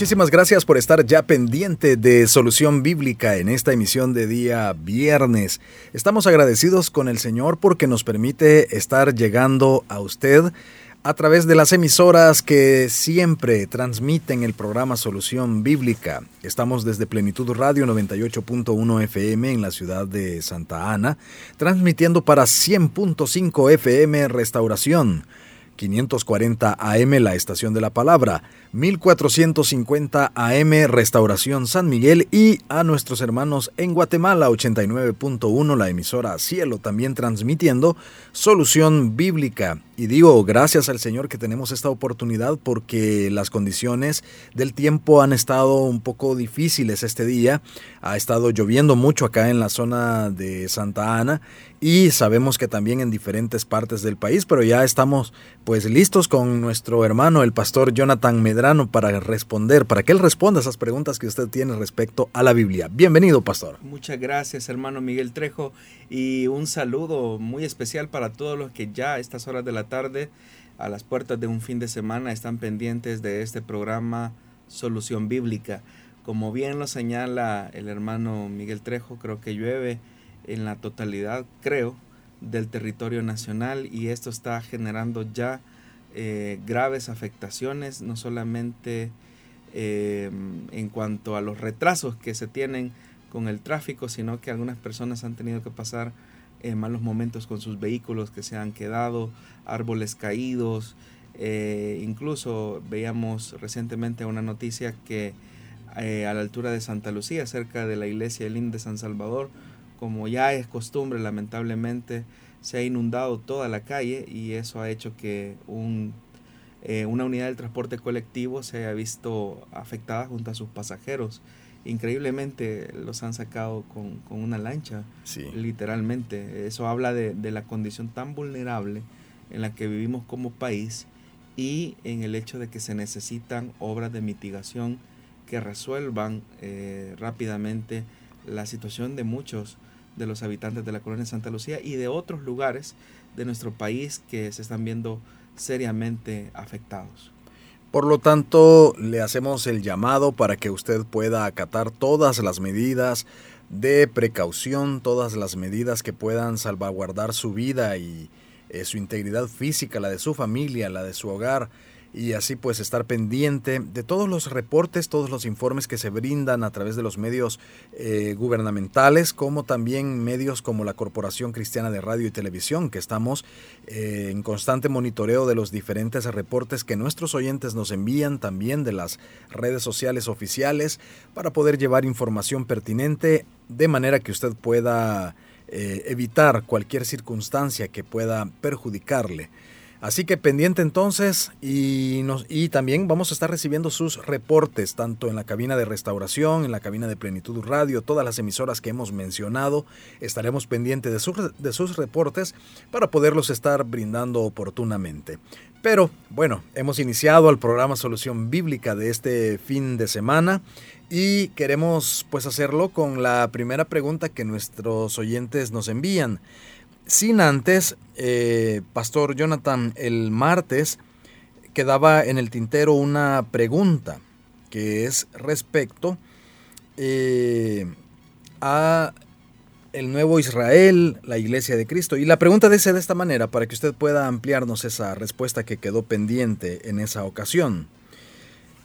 Muchísimas gracias por estar ya pendiente de Solución Bíblica en esta emisión de día viernes. Estamos agradecidos con el Señor porque nos permite estar llegando a usted a través de las emisoras que siempre transmiten el programa Solución Bíblica. Estamos desde Plenitud Radio 98.1 FM en la ciudad de Santa Ana, transmitiendo para 100.5 FM Restauración. 540 AM La Estación de la Palabra, 1450 AM Restauración San Miguel y a nuestros hermanos en Guatemala 89.1 la emisora Cielo también transmitiendo Solución Bíblica. Y digo gracias al Señor que tenemos esta oportunidad porque las condiciones del tiempo han estado un poco difíciles este día. Ha estado lloviendo mucho acá en la zona de Santa Ana y sabemos que también en diferentes partes del país, pero ya estamos pues listos con nuestro hermano el pastor Jonathan Medrano para responder, para que él responda esas preguntas que usted tiene respecto a la Biblia. Bienvenido, pastor. Muchas gracias, hermano Miguel Trejo, y un saludo muy especial para todos los que ya a estas horas de la tarde, a las puertas de un fin de semana, están pendientes de este programa Solución Bíblica. Como bien lo señala el hermano Miguel Trejo, creo que llueve en la totalidad, creo, del territorio nacional y esto está generando ya eh, graves afectaciones, no solamente eh, en cuanto a los retrasos que se tienen con el tráfico, sino que algunas personas han tenido que pasar eh, malos momentos con sus vehículos que se han quedado, árboles caídos, incluso veíamos recientemente una noticia que a la altura de Santa Lucía, cerca de la iglesia del de San Salvador, como ya es costumbre, lamentablemente, se ha inundado toda la calle y eso ha hecho que un, eh, una unidad del transporte colectivo se haya visto afectada junto a sus pasajeros. Increíblemente los han sacado con, una lancha, literalmente. Eso habla de, la condición tan vulnerable en la que vivimos como país y en el hecho de que se necesitan obras de mitigación que resuelvan eh, rápidamente la situación de muchos de los habitantes de la colonia Santa Lucía y de otros lugares de nuestro país que se están viendo seriamente afectados. Por lo tanto, le hacemos el llamado para que usted pueda acatar todas las medidas de precaución, todas las medidas que puedan salvaguardar su vida y eh, su integridad física, la de su familia, la de su hogar, y así pues estar pendiente de todos los reportes, todos los informes que se brindan a través de los medios eh, gubernamentales, como también medios como la Corporación Cristiana de Radio y Televisión, que estamos eh, en constante monitoreo de los diferentes reportes que nuestros oyentes nos envían, también de las redes sociales oficiales, para poder llevar información pertinente de manera que usted pueda eh, evitar cualquier circunstancia que pueda perjudicarle. Así que pendiente entonces y, nos, también vamos a estar recibiendo sus reportes, tanto en la cabina de restauración, en la cabina de plenitud radio, todas las emisoras que hemos mencionado. Estaremos pendientes de, de sus reportes para poderlos estar brindando oportunamente. Pero bueno, hemos iniciado el programa Solución Bíblica de este fin de semana y queremos pues hacerlo con la primera pregunta que nuestros oyentes nos envían. Sin antes, eh, Pastor Jonathan, el martes quedaba en el tintero una pregunta que es respecto eh, a el nuevo Israel, la iglesia de Cristo. Y la pregunta dice de esta manera, para que usted pueda ampliarnos esa respuesta que quedó pendiente en esa ocasión.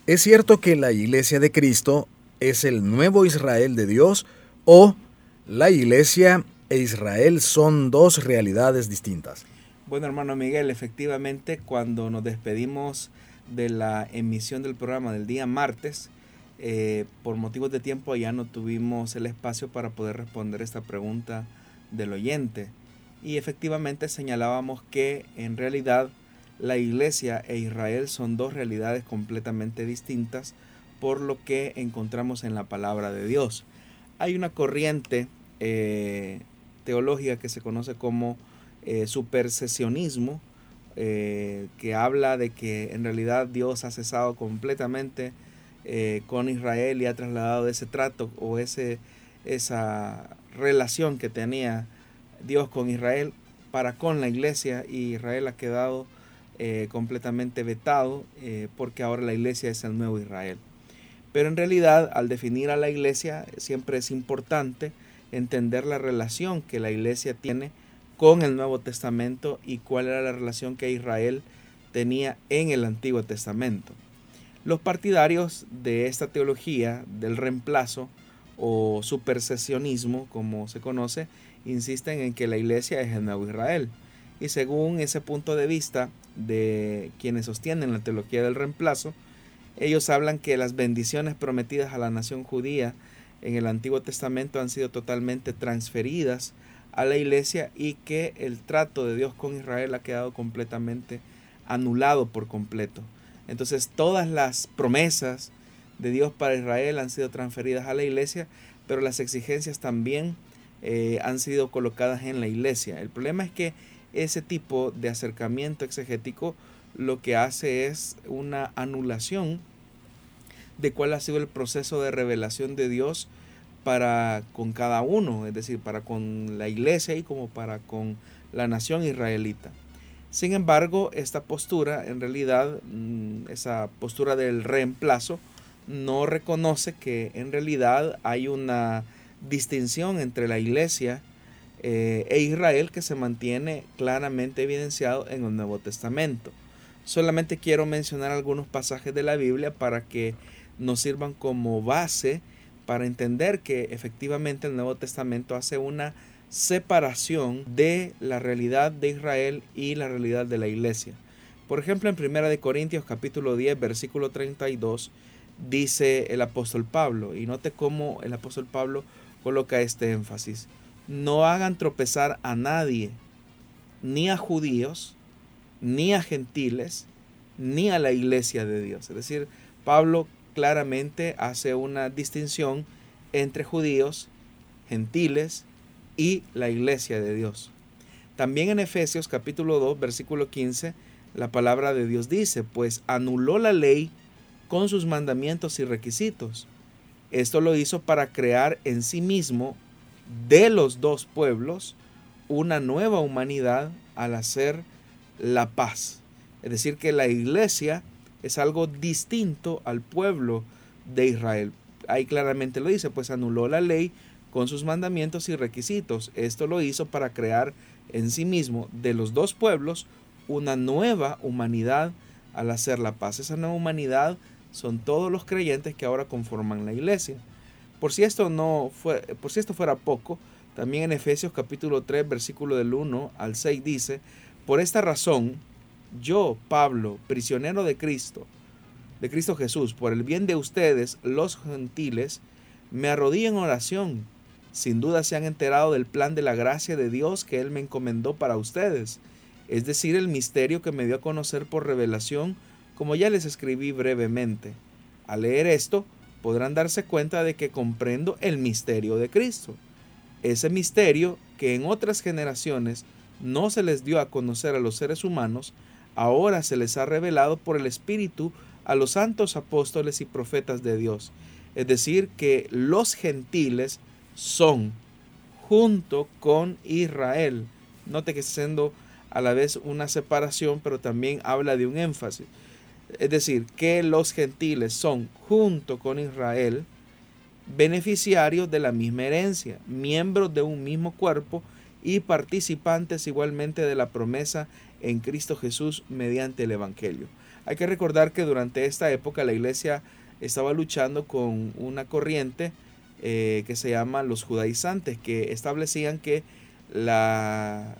¿Es cierto que la iglesia de Cristo es el nuevo Israel de Dios o la iglesia e Israel son dos realidades distintas. Bueno, hermano Miguel, efectivamente, cuando nos despedimos de la emisión del programa del día martes, eh, por motivos de tiempo ya no tuvimos el espacio para poder responder esta pregunta del oyente. Y efectivamente señalábamos que en realidad la iglesia e Israel son dos realidades completamente distintas por lo que encontramos en la palabra de Dios. Hay una corriente eh, teológica que se conoce como eh, supersesionismo, eh, que habla de que en realidad Dios ha cesado completamente eh, con Israel y ha trasladado ese trato o ese, esa relación que tenía Dios con Israel para con la iglesia y Israel ha quedado eh, completamente vetado porque ahora la iglesia es el nuevo Israel. Pero en realidad al definir a la iglesia siempre es importante entender la relación que la iglesia tiene con el Nuevo Testamento y cuál era la relación que Israel tenía en el Antiguo Testamento. Los partidarios de esta teología del reemplazo o supersesionismo, como se conoce, insisten en que la iglesia es el nuevo Israel. Y según ese punto de vista de quienes sostienen la teología del reemplazo, ellos hablan que las bendiciones prometidas a la nación judía en el Antiguo Testamento han sido totalmente transferidas a la iglesia y que el trato de Dios con Israel ha quedado completamente anulado por completo. Entonces todas las promesas de Dios para Israel han sido transferidas a la iglesia, pero las exigencias también eh, han sido colocadas en la iglesia. El problema es que ese tipo de acercamiento exegético lo que hace es una anulación de cuál ha sido el proceso de revelación de Dios para con cada uno, es decir, para con la iglesia y como para con la nación israelita. Sin embargo, esta postura, en realidad, mm, esa postura del reemplazo, no reconoce que en realidad hay una distinción entre la iglesia eh, e Israel que se mantiene claramente evidenciado en el Nuevo Testamento. Solamente quiero mencionar algunos pasajes de la Biblia para que nos sirvan como base para entender que efectivamente el Nuevo Testamento hace una separación de la realidad de Israel y la realidad de la iglesia. Por ejemplo, en 1 de Corintios capítulo 10, versículo 32, dice el apóstol Pablo, y note cómo el apóstol Pablo coloca este énfasis, no hagan tropezar a nadie, ni a judíos, ni a gentiles, ni a la iglesia de Dios. Es decir, Pablo claramente hace una distinción entre judíos, gentiles y la iglesia de Dios. También en Efesios capítulo 2, versículo 15, la palabra de Dios dice, pues anuló la ley con sus mandamientos y requisitos. Esto lo hizo para crear en sí mismo de los dos pueblos una nueva humanidad al hacer la paz. Es decir, que la iglesia es algo distinto al pueblo de Israel. Ahí claramente lo dice, pues anuló la ley con sus mandamientos y requisitos. Esto lo hizo para crear en sí mismo de los dos pueblos una nueva humanidad al hacer la paz. Esa nueva humanidad son todos los creyentes que ahora conforman la iglesia. Por si esto no fue, por si esto fuera poco, también en Efesios capítulo 3 versículo del 1 al 6 dice, por esta razón yo, Pablo, prisionero de Cristo, de Cristo Jesús, por el bien de ustedes, los gentiles, me arrodillo en oración. Sin duda se han enterado del plan de la gracia de Dios que Él me encomendó para ustedes, es decir, el misterio que me dio a conocer por revelación, como ya les escribí brevemente. Al leer esto, podrán darse cuenta de que comprendo el misterio de Cristo. Ese misterio que en otras generaciones no se les dio a conocer a los seres humanos, ahora se les ha revelado por el Espíritu a los santos apóstoles y profetas de Dios. Es decir, que los gentiles son junto con Israel. Note que está siendo a la vez una separación, pero también habla de un énfasis. Es decir, que los gentiles son junto con Israel beneficiarios de la misma herencia, miembros de un mismo cuerpo y participantes igualmente de la promesa en Cristo Jesús mediante el Evangelio. Hay que recordar que durante esta época la iglesia estaba luchando con una corriente eh, que se llama los judaizantes, que establecían que la,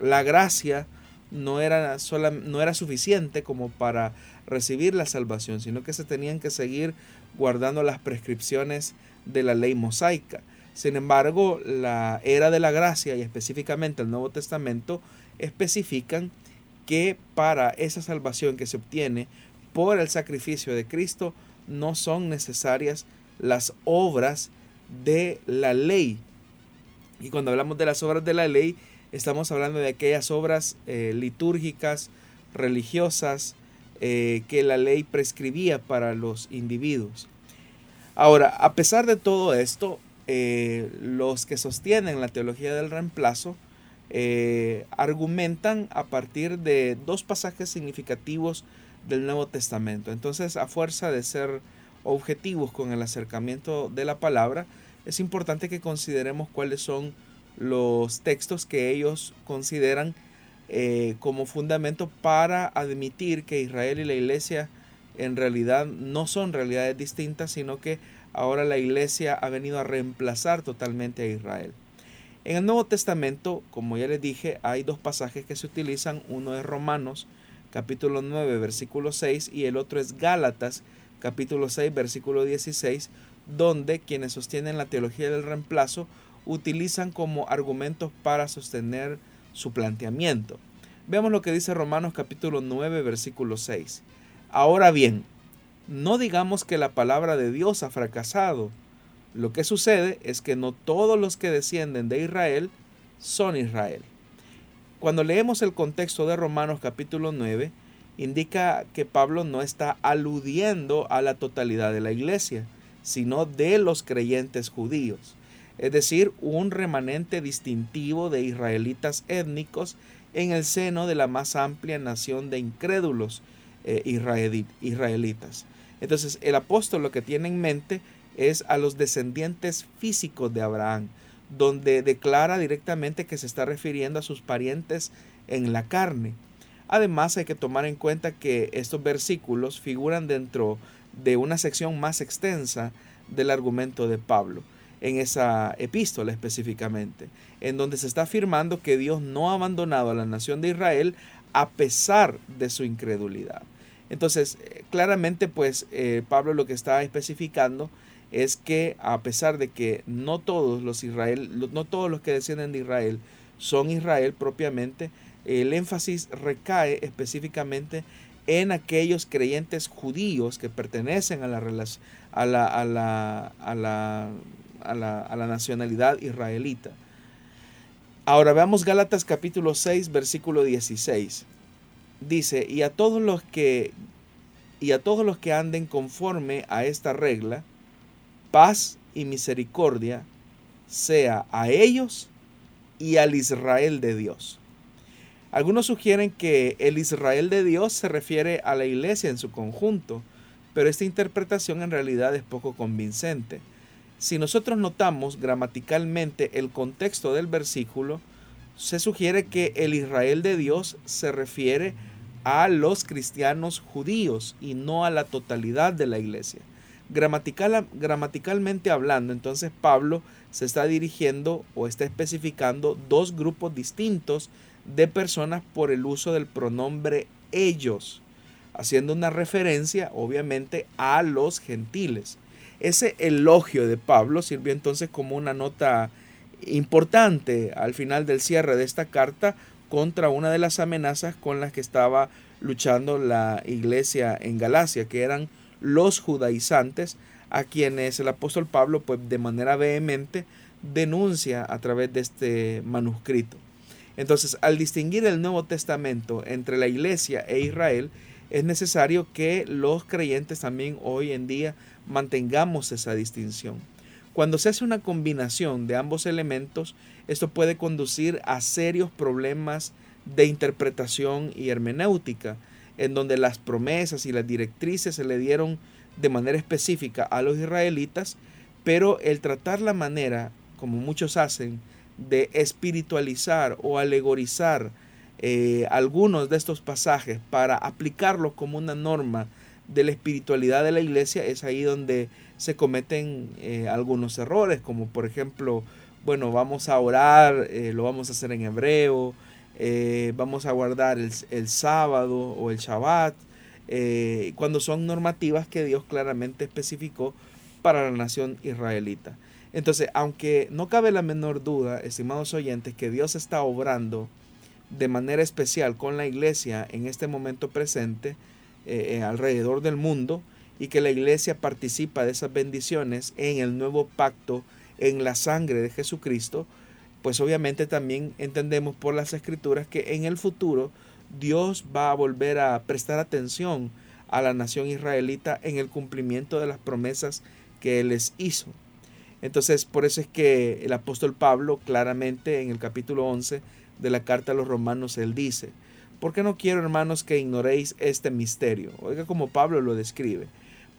la gracia no era, sola, no era suficiente como para recibir la salvación, sino que se tenían que seguir guardando las prescripciones de la ley mosaica. Sin embargo, la era de la gracia y específicamente el Nuevo Testamento especifican que para esa salvación que se obtiene por el sacrificio de Cristo no son necesarias las obras de la ley. Y cuando hablamos de las obras de la ley, Estamos hablando de aquellas obras eh, litúrgicas, religiosas, eh, que la ley prescribía para los individuos. Ahora, a pesar de todo esto, eh, los que sostienen la teología del reemplazo argumentan a partir de dos pasajes significativos del Nuevo Testamento. Entonces, a fuerza de ser objetivos con el acercamiento de la palabra, es importante que consideremos cuáles son los textos que ellos consideran eh, como fundamento para admitir que Israel y la iglesia en realidad no son realidades distintas, sino que ahora la iglesia ha venido a reemplazar totalmente a Israel. En el Nuevo Testamento, como ya les dije, hay dos pasajes que se utilizan. Uno es Romanos capítulo 9 versículo 6 y el otro es Gálatas capítulo 6 versículo 16, donde quienes sostienen la teología del reemplazo utilizan como argumentos para sostener su planteamiento. Veamos lo que dice Romanos capítulo 9 versículo 6. Ahora bien, no digamos que la palabra de Dios ha fracasado. Lo que sucede es que no todos los que descienden de Israel son Israel. Cuando leemos el contexto de Romanos capítulo 9, indica que Pablo no está aludiendo a la totalidad de la iglesia, sino de los creyentes judíos es decir, un remanente distintivo de israelitas étnicos en el seno de la más amplia nación de incrédulos eh, israelitas. Entonces, el apóstol lo que tiene en mente es a los descendientes físicos de Abraham, donde declara directamente que se está refiriendo a sus parientes en la carne. Además, hay que tomar en cuenta que estos versículos figuran dentro de una sección más extensa del argumento de Pablo en esa epístola específicamente, en donde se está afirmando que Dios no ha abandonado a la nación de Israel a pesar de su incredulidad. Entonces, eh, claramente, pues eh, Pablo lo que está especificando es que a pesar de que no todos los Israel, no todos los que descienden de Israel son Israel propiamente, el énfasis recae específicamente en aquellos creyentes judíos que pertenecen a la, a la, a la, a la a la, nacionalidad israelita. Ahora veamos Gálatas capítulo 6, versículo 16. Dice, y a todos los que y a todos los que anden conforme a esta regla, paz y misericordia sea a ellos y al Israel de Dios. Algunos sugieren que el Israel de Dios se refiere a la iglesia en su conjunto, pero esta interpretación en realidad es poco convincente. Si nosotros notamos gramaticalmente el contexto del versículo, se sugiere que el Israel de Dios se refiere a los cristianos judíos y no a la totalidad de la iglesia. Gramatical, gramaticalmente hablando, entonces Pablo se está dirigiendo o está especificando dos grupos distintos de personas por el uso del pronombre ellos, haciendo una referencia obviamente a los gentiles. Ese elogio de Pablo sirvió entonces como una nota importante al final del cierre de esta carta contra una de las amenazas con las que estaba luchando la iglesia en Galacia, que eran los judaizantes, a quienes el apóstol Pablo pues de manera vehemente denuncia a través de este manuscrito. Entonces, al distinguir el Nuevo Testamento entre la iglesia e Israel, es necesario que los creyentes también hoy en día mantengamos esa distinción. Cuando se hace una combinación de ambos elementos, esto puede conducir a serios problemas de interpretación y hermenéutica, en donde las promesas y las directrices se le dieron de manera específica a los israelitas, pero el tratar la manera, como muchos hacen, de espiritualizar o alegorizar eh, algunos de estos pasajes para aplicarlos como una norma de la espiritualidad de la iglesia, es ahí donde se cometen eh, algunos errores, como por ejemplo, bueno, vamos a orar, eh, lo vamos a hacer en hebreo, vamos a guardar el, el, sábado o el Shabbat, cuando son normativas que Dios claramente especificó para la nación israelita. Entonces, aunque no cabe la menor duda, estimados oyentes, que Dios está obrando de manera especial con la iglesia en este momento presente eh, eh, alrededor del mundo y que la iglesia participa de esas bendiciones en el nuevo pacto, en la sangre de Jesucristo, pues obviamente también entendemos por las escrituras que en el futuro Dios va a volver a prestar atención a la nación israelita en el cumplimiento de las promesas que Él les hizo. Entonces, por eso es que el apóstol Pablo claramente en el capítulo 11 de la carta a los romanos, él dice, porque no quiero, hermanos, que ignoréis este misterio? Oiga como Pablo lo describe,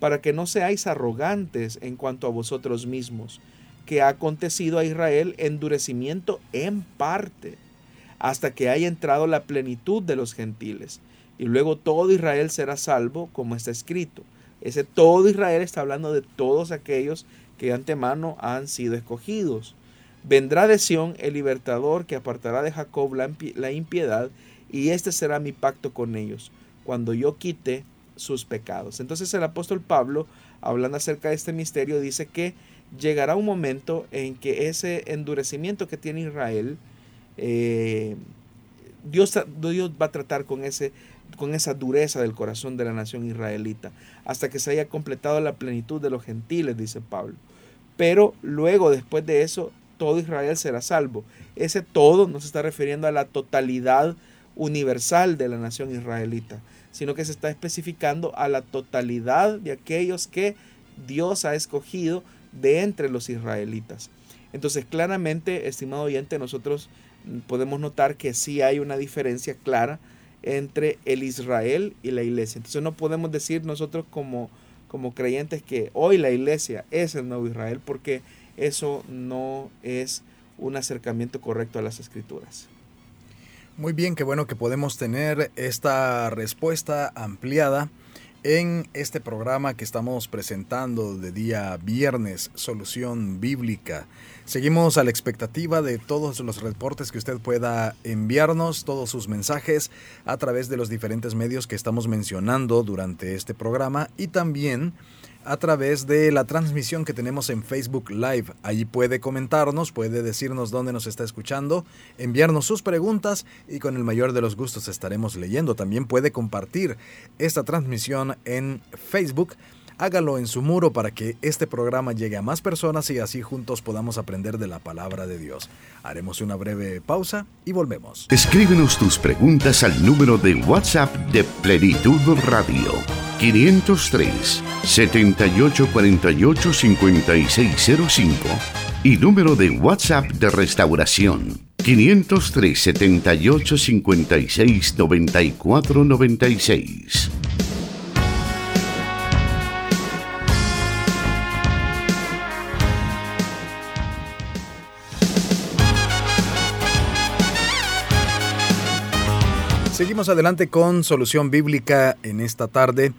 para que no seáis arrogantes en cuanto a vosotros mismos, que ha acontecido a Israel endurecimiento en parte, hasta que haya entrado la plenitud de los gentiles, y luego todo Israel será salvo, como está escrito. Ese todo Israel está hablando de todos aquellos que de antemano han sido escogidos. Vendrá de Sión el libertador que apartará de Jacob la impiedad, y este será mi pacto con ellos, cuando yo quite sus pecados. Entonces el apóstol Pablo, hablando acerca de este misterio, dice que llegará un momento en que ese endurecimiento que tiene Israel, eh, Dios, Dios va a tratar con, ese, con esa dureza del corazón de la nación israelita, hasta que se haya completado la plenitud de los gentiles, dice Pablo. Pero luego, después de eso, todo Israel será salvo. Ese todo no se está refiriendo a la totalidad universal de la nación israelita, sino que se está especificando a la totalidad de aquellos que Dios ha escogido de entre los israelitas. Entonces, claramente, estimado oyente, nosotros podemos notar que sí hay una diferencia clara entre el Israel y la iglesia. Entonces no podemos decir nosotros como, como creyentes que hoy la iglesia es el nuevo Israel porque eso no es un acercamiento correcto a las escrituras. Muy bien, qué bueno que podemos tener esta respuesta ampliada en este programa que estamos presentando de día viernes, Solución Bíblica. Seguimos a la expectativa de todos los reportes que usted pueda enviarnos, todos sus mensajes a través de los diferentes medios que estamos mencionando durante este programa y también a través de la transmisión que tenemos en Facebook Live. Allí puede comentarnos, puede decirnos dónde nos está escuchando, enviarnos sus preguntas y con el mayor de los gustos estaremos leyendo. También puede compartir esta transmisión en Facebook. Hágalo en su muro para que este programa llegue a más personas y así juntos podamos aprender de la palabra de Dios. Haremos una breve pausa y volvemos. Escríbenos tus preguntas al número de WhatsApp de Plenitud Radio 503 7848 5605 y número de WhatsApp de restauración 503 78 56 94 96. Seguimos adelante con Solución Bíblica en esta tarde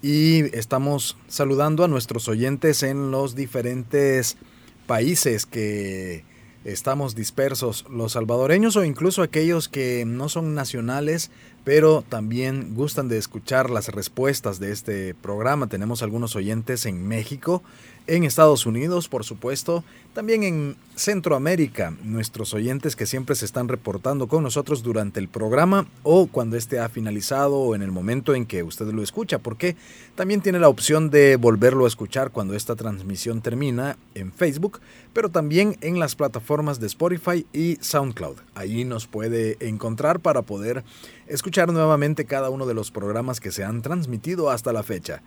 y estamos saludando a nuestros oyentes en los diferentes países que estamos dispersos, los salvadoreños o incluso aquellos que no son nacionales, pero también gustan de escuchar las respuestas de este programa. Tenemos algunos oyentes en México, en Estados Unidos, por supuesto, también en Centroamérica, nuestros oyentes que siempre se están reportando con nosotros durante el programa o cuando este ha finalizado o en el momento en que usted lo escucha, porque también tiene la opción de volverlo a escuchar cuando esta transmisión termina en Facebook, pero también en las plataformas de Spotify y SoundCloud. Ahí nos puede encontrar para poder escuchar nuevamente cada uno de los programas que se han transmitido hasta la fecha.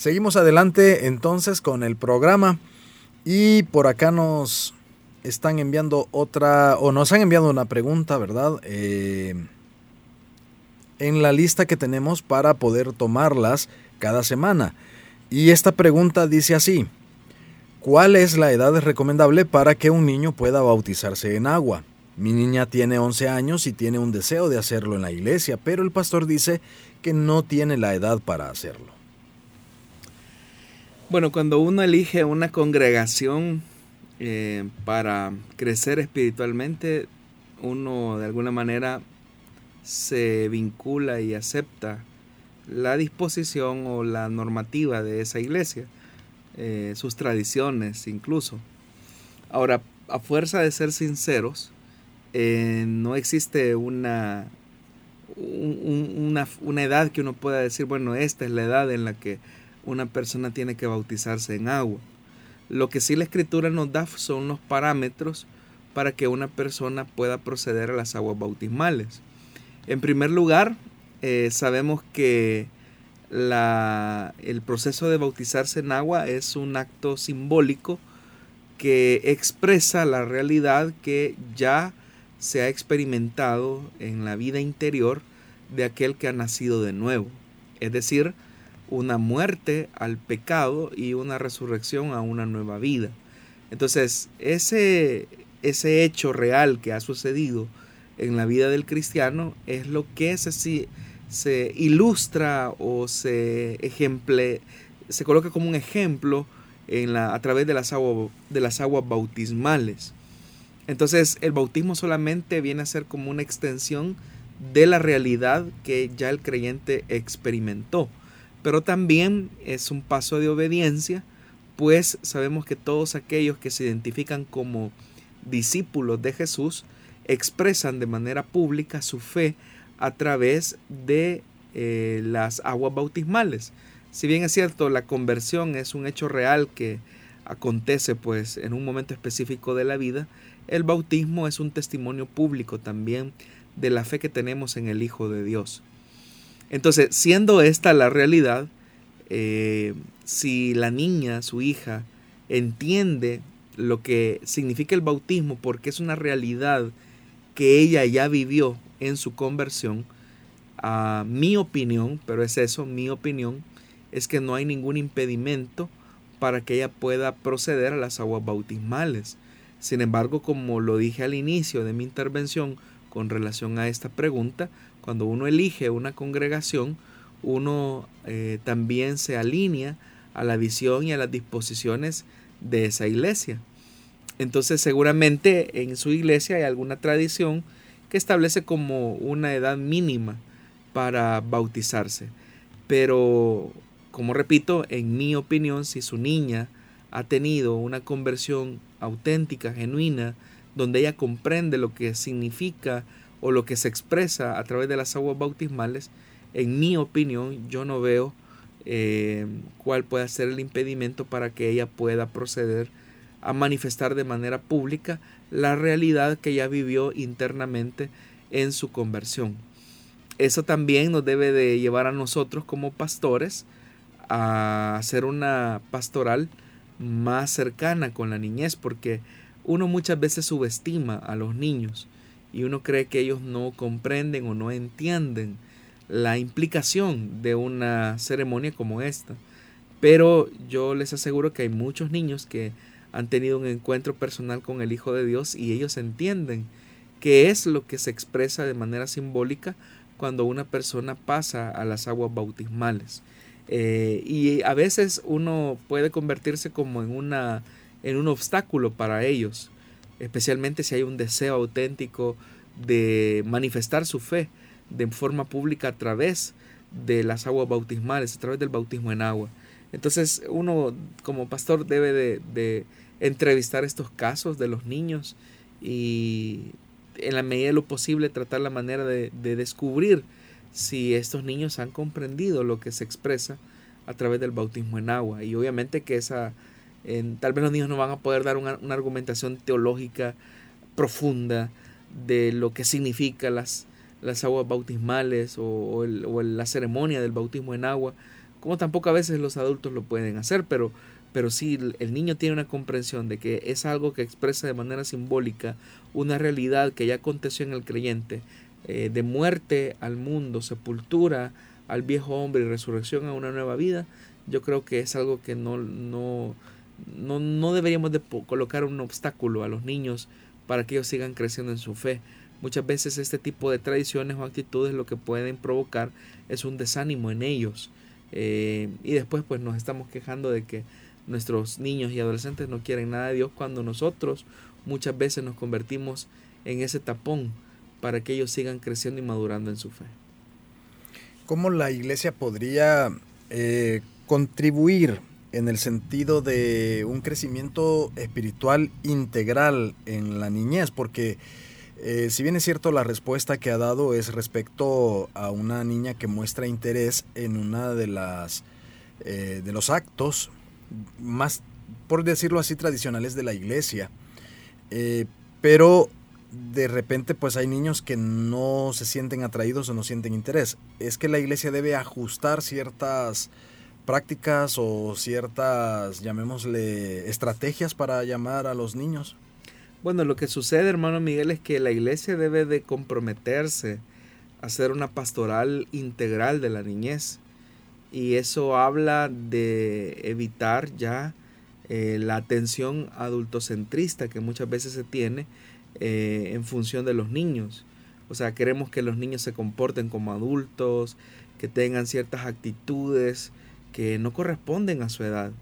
Seguimos adelante entonces con el programa y por acá nos están enviando otra, o nos han enviado una pregunta, ¿verdad? Eh, en la lista que tenemos para poder tomarlas cada semana. Y esta pregunta dice así, ¿cuál es la edad recomendable para que un niño pueda bautizarse en agua? Mi niña tiene 11 años y tiene un deseo de hacerlo en la iglesia, pero el pastor dice que no tiene la edad para hacerlo. Bueno, cuando uno elige una congregación eh, para crecer espiritualmente, uno de alguna manera se vincula y acepta la disposición o la normativa de esa iglesia, eh, sus tradiciones incluso. Ahora, a fuerza de ser sinceros, eh, no existe una, una, una edad que uno pueda decir, bueno, esta es la edad en la que una persona tiene que bautizarse en agua. Lo que sí la escritura nos da son unos parámetros para que una persona pueda proceder a las aguas bautismales. En primer lugar, eh, sabemos que el proceso de bautizarse en agua es un acto simbólico que expresa la realidad que ya se ha experimentado en la vida interior de aquel que ha nacido de nuevo. Es decir, una muerte al pecado y una resurrección a una nueva vida. Entonces, ese, ese hecho real que ha sucedido en la vida del cristiano es lo que se, se ilustra o se ejemple, se coloca como un ejemplo en la, a través de las, de las aguas bautismales. Entonces el bautismo solamente viene a ser como una extensión de la realidad que ya el creyente experimentó. Pero también es un paso de obediencia, pues sabemos que todos aquellos que se identifican como discípulos de Jesús expresan de manera pública su fe a través de eh, las aguas bautismales. Si bien es cierto, la conversión es un hecho real que acontece pues en un momento específico de la vida, el bautismo es un testimonio público también de la fe que tenemos en el Hijo de Dios. Entonces, siendo esta la realidad, eh, si la niña, su hija, entiende lo que significa el bautismo, porque es una realidad que ella ya vivió en su conversión, a mi opinión, pero es eso, mi opinión, es que no hay ningún impedimento para que ella pueda proceder a las aguas bautismales. Sin embargo, como lo dije al inicio de mi intervención con relación a esta pregunta, cuando uno elige una congregación, uno eh, también se alinea a la visión y a las disposiciones de esa iglesia. Entonces seguramente en su iglesia hay alguna tradición que establece como una edad mínima para bautizarse. Pero como repito, en mi opinión, si su niña ha tenido una conversión auténtica, genuina, donde ella comprende lo que significa o lo que se expresa a través de las aguas bautismales, en mi opinión, yo no veo eh, cuál puede ser el impedimento para que ella pueda proceder a manifestar de manera pública la realidad que ella vivió internamente en su conversión. Eso también nos debe de llevar a nosotros como pastores a hacer una pastoral más cercana con la niñez, porque uno muchas veces subestima a los niños y uno cree que ellos no comprenden o no entienden la implicación de una ceremonia como esta. Pero yo les aseguro que hay muchos niños que han tenido un encuentro personal con el Hijo de Dios y ellos entienden qué es lo que se expresa de manera simbólica cuando una persona pasa a las aguas bautismales. Eh, y a veces uno puede convertirse como en, una, en un obstáculo para ellos, especialmente si hay un deseo auténtico de manifestar su fe de forma pública a través de las aguas bautismales, a través del bautismo en agua. Entonces uno como pastor debe de, entrevistar estos casos de los niños y en la medida de lo posible tratar la manera de descubrir si estos niños han comprendido lo que se expresa a través del bautismo en agua. Y obviamente que esa, en, tal vez los niños no van a poder dar una, argumentación teológica profunda de lo que significa las, las aguas bautismales o, la ceremonia del bautismo en agua, como tampoco a veces los adultos lo pueden hacer, pero, pero sí el niño tiene una comprensión de que es algo que expresa de manera simbólica una realidad que ya aconteció en el creyente, eh, de muerte al mundo, sepultura al viejo hombre y resurrección a una nueva vida, yo creo que es algo que no, no, no, deberíamos de colocar un obstáculo a los niños para que ellos sigan creciendo en su fe. Muchas veces este tipo de tradiciones o actitudes lo que pueden provocar es un desánimo en ellos. Eh, y después pues nos estamos quejando de que nuestros niños y adolescentes no quieren nada de Dios cuando nosotros muchas veces nos convertimos en ese tapón para que ellos sigan creciendo y madurando en su fe. ¿Cómo la iglesia podría eh, contribuir en el sentido de un crecimiento espiritual integral en la niñez? Porque eh, si bien es cierto la respuesta que ha dado es respecto a una niña que muestra interés en una de las eh, de los actos más, por decirlo así, tradicionales de la iglesia pero de repente pues hay niños que no se sienten atraídos o no sienten interés. Es que la iglesia debe ajustar ciertas prácticas o ciertas, llamémosle, estrategias para llamar a los niños. Bueno, lo que sucede, hermano Miguel, es que la iglesia debe de comprometerse a hacer una pastoral integral de la niñez. Y eso habla de evitar ya eh, la atención adultocentrista que muchas veces se tiene eh, en función de los niños. O sea, queremos que los niños se comporten como adultos, que tengan ciertas actitudes que no corresponden a su edad.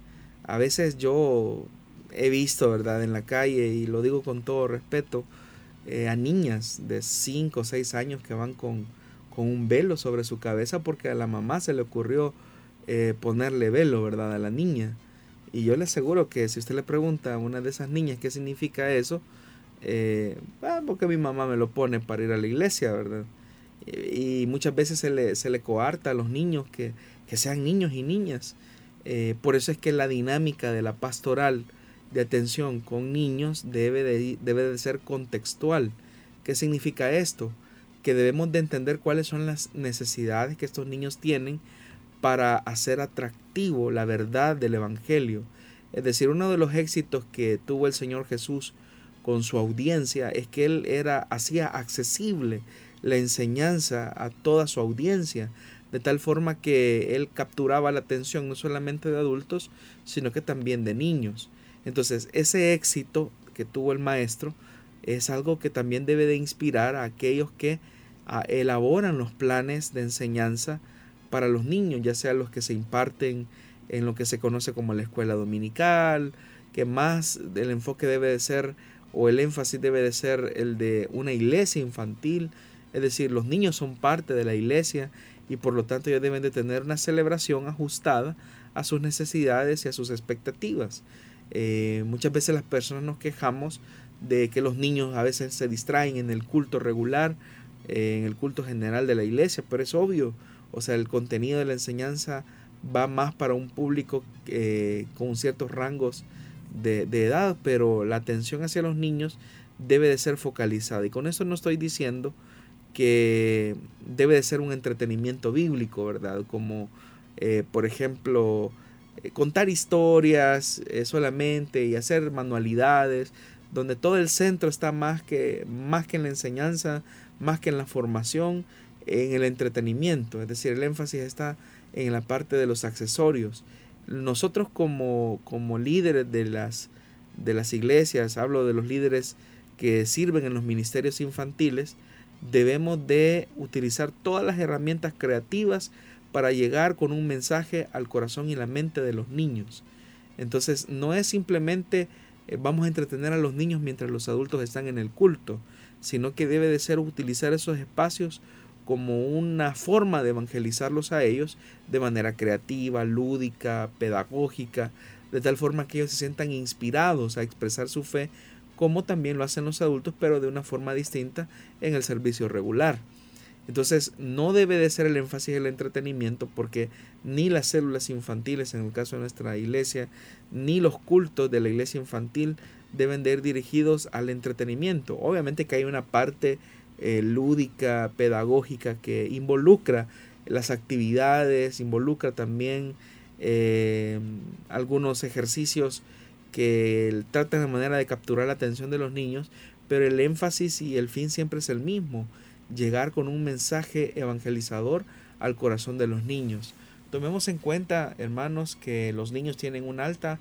A veces yo he visto, ¿verdad?, en la calle, y lo digo con todo respeto, eh, a niñas de 5 o 6 años que van con, con, un velo sobre su cabeza porque a la mamá se le ocurrió eh, ponerle velo, ¿verdad?, a la niña. Y yo le aseguro que si usted le pregunta a una de esas niñas qué significa eso, eh, ah, porque mi mamá me lo pone para ir a la iglesia, ¿verdad? Y, muchas veces se le, se le coarta a los niños que, que sean niños y niñas. Eh, por eso es que la dinámica de la pastoral de atención con niños debe de, debe de ser contextual. ¿Qué significa esto? Que debemos de entender cuáles son las necesidades que estos niños tienen para hacer atractivo la verdad del Evangelio. Es decir, uno de los éxitos que tuvo el Señor Jesús con su audiencia es que él era hacía accesible la enseñanza a toda su audiencia, de tal forma que él capturaba la atención no solamente de adultos, sino que también de niños. Entonces, ese éxito que tuvo el maestro es algo que también debe de inspirar a aquellos que elaboran los planes de enseñanza para los niños, ya sea los que se imparten en lo que se conoce como la escuela dominical, que más del enfoque debe de ser o el énfasis debe de ser el de una iglesia infantil, es decir, los niños son parte de la iglesia y por lo tanto ellos deben de tener una celebración ajustada a sus necesidades y a sus expectativas. Eh, muchas veces las personas nos quejamos de que los niños a veces se distraen en el culto regular, eh, en el culto general de la iglesia, pero es obvio, o sea, el contenido de la enseñanza va más para un público eh, con ciertos rangos de, edad, pero la atención hacia los niños debe de ser focalizada. Y con eso no estoy diciendo que debe de ser un entretenimiento bíblico, ¿verdad? Como, eh, por ejemplo, eh, contar historias eh, solamente y hacer manualidades, donde todo el centro está más que, más que en la enseñanza, más que en la formación, en el entretenimiento. Es decir, el énfasis está en la parte de los accesorios nosotros como, como líderes de las, de las iglesias, hablo de los líderes que sirven en los ministerios infantiles, debemos de utilizar todas las herramientas creativas para llegar con un mensaje al corazón y la mente de los niños. Entonces no es simplemente eh, vamos a entretener a los niños mientras los adultos están en el culto, sino que debe de ser utilizar esos espacios como una forma de evangelizarlos a ellos de manera creativa, lúdica, pedagógica, de tal forma que ellos se sientan inspirados a expresar su fe, como también lo hacen los adultos, pero de una forma distinta en el servicio regular. Entonces, no debe de ser el énfasis el entretenimiento porque ni las células infantiles, en el caso de nuestra iglesia, ni los cultos de la iglesia infantil deben de ir dirigidos al entretenimiento. Obviamente que hay una parte eh, lúdica, pedagógica, que involucra las actividades, involucra también eh, algunos ejercicios que tratan de manera de capturar la atención de los niños, pero el énfasis y el fin siempre es el mismo, llegar con un mensaje evangelizador al corazón de los niños. Tomemos en cuenta, hermanos, que los niños tienen una alta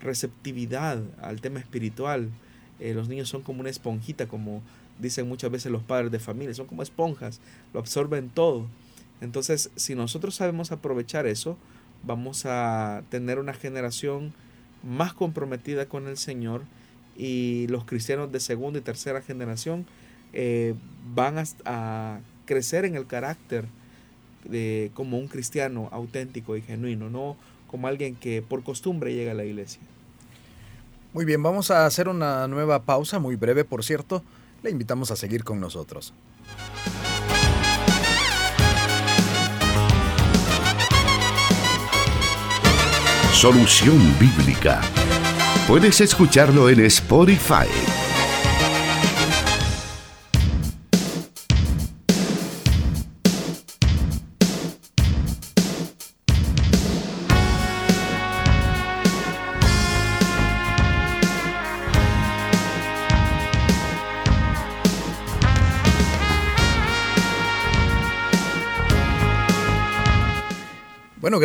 receptividad al tema espiritual. Eh, los niños son como una esponjita, como dicen muchas veces los padres de familia, son como esponjas, lo absorben todo. Entonces, si nosotros sabemos aprovechar eso, vamos a tener una generación más comprometida con el Señor y los cristianos de segunda y tercera generación eh, van a, crecer en el carácter de, como un cristiano auténtico y genuino, no como alguien que por costumbre llega a la iglesia. Muy bien, vamos a hacer una nueva pausa, muy breve por cierto le invitamos a seguir con nosotros. Solución Bíblica. Puedes escucharlo en Spotify.